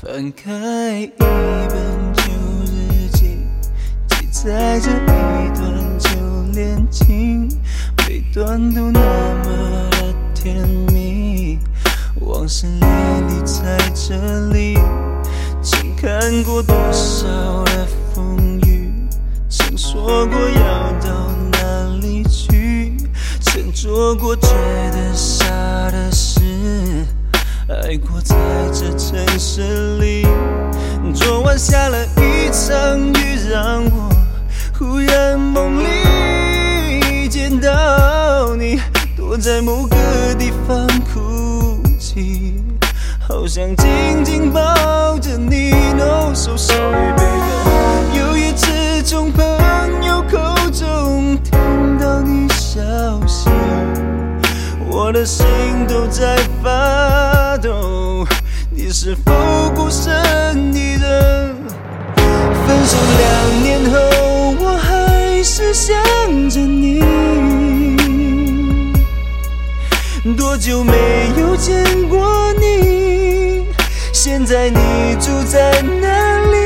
翻开一本旧日记，记载着一段旧恋情，每段都那么的甜蜜。往事历历在这里，曾看过多少的风雨，曾说过要到哪里去，曾做过下了一场雨，让我忽然梦里见到你，躲在某个地方哭泣，好想紧紧抱着你。No so sorry baby，有一次从朋友口中听到你消息。我的心都在发抖，你是否孤身一人？分手两年后，我还是想着你。多久没有见过你？现在你住在哪里？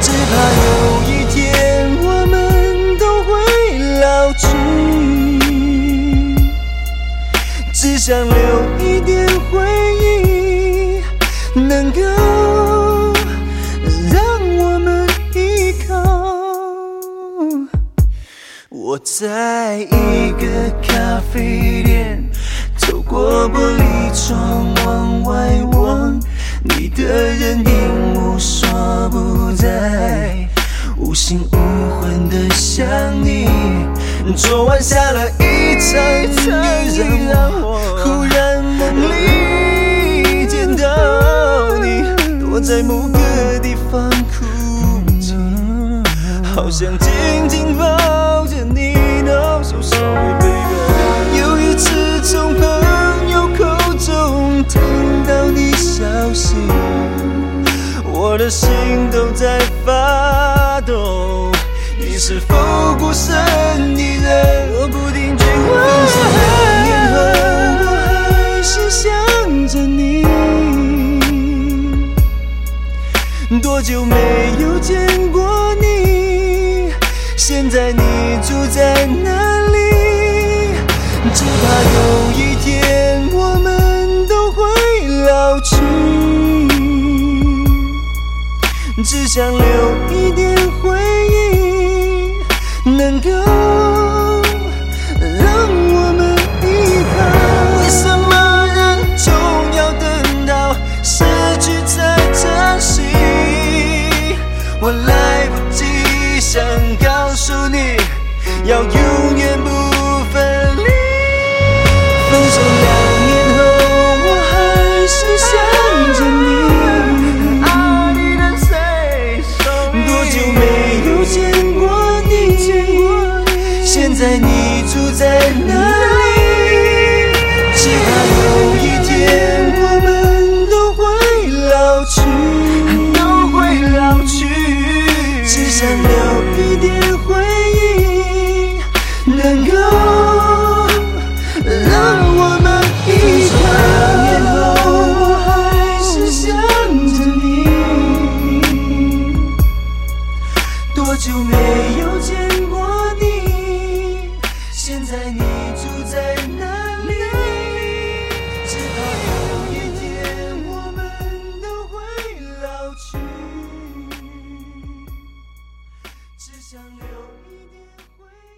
只怕有一天我们都会老去。只想留一点回忆，能够我在一个咖啡店，透过玻璃窗往外望，你的人影无所不在，无心无魂的想你。昨晚下了一场雨，让我忽然梦里见到你，躲在某个地方哭泣，好想紧紧抱。No so sorry baby，有一次从朋友口中听到你消息，我的心都在发抖。你是否孤身一人？我不定追问。分手两年后，我还是想着你。多久没有见过你？现在你住在哪只想留一点回忆，能够让我们依靠。为什么人总要等到失去才珍惜？我来不及想告诉你，要现在你住在哪里？直到有一天我们都会老去，都会老去。只想留一点回忆，能够让我们依靠。两年后，我还是想着你。多久没只想留一点回忆。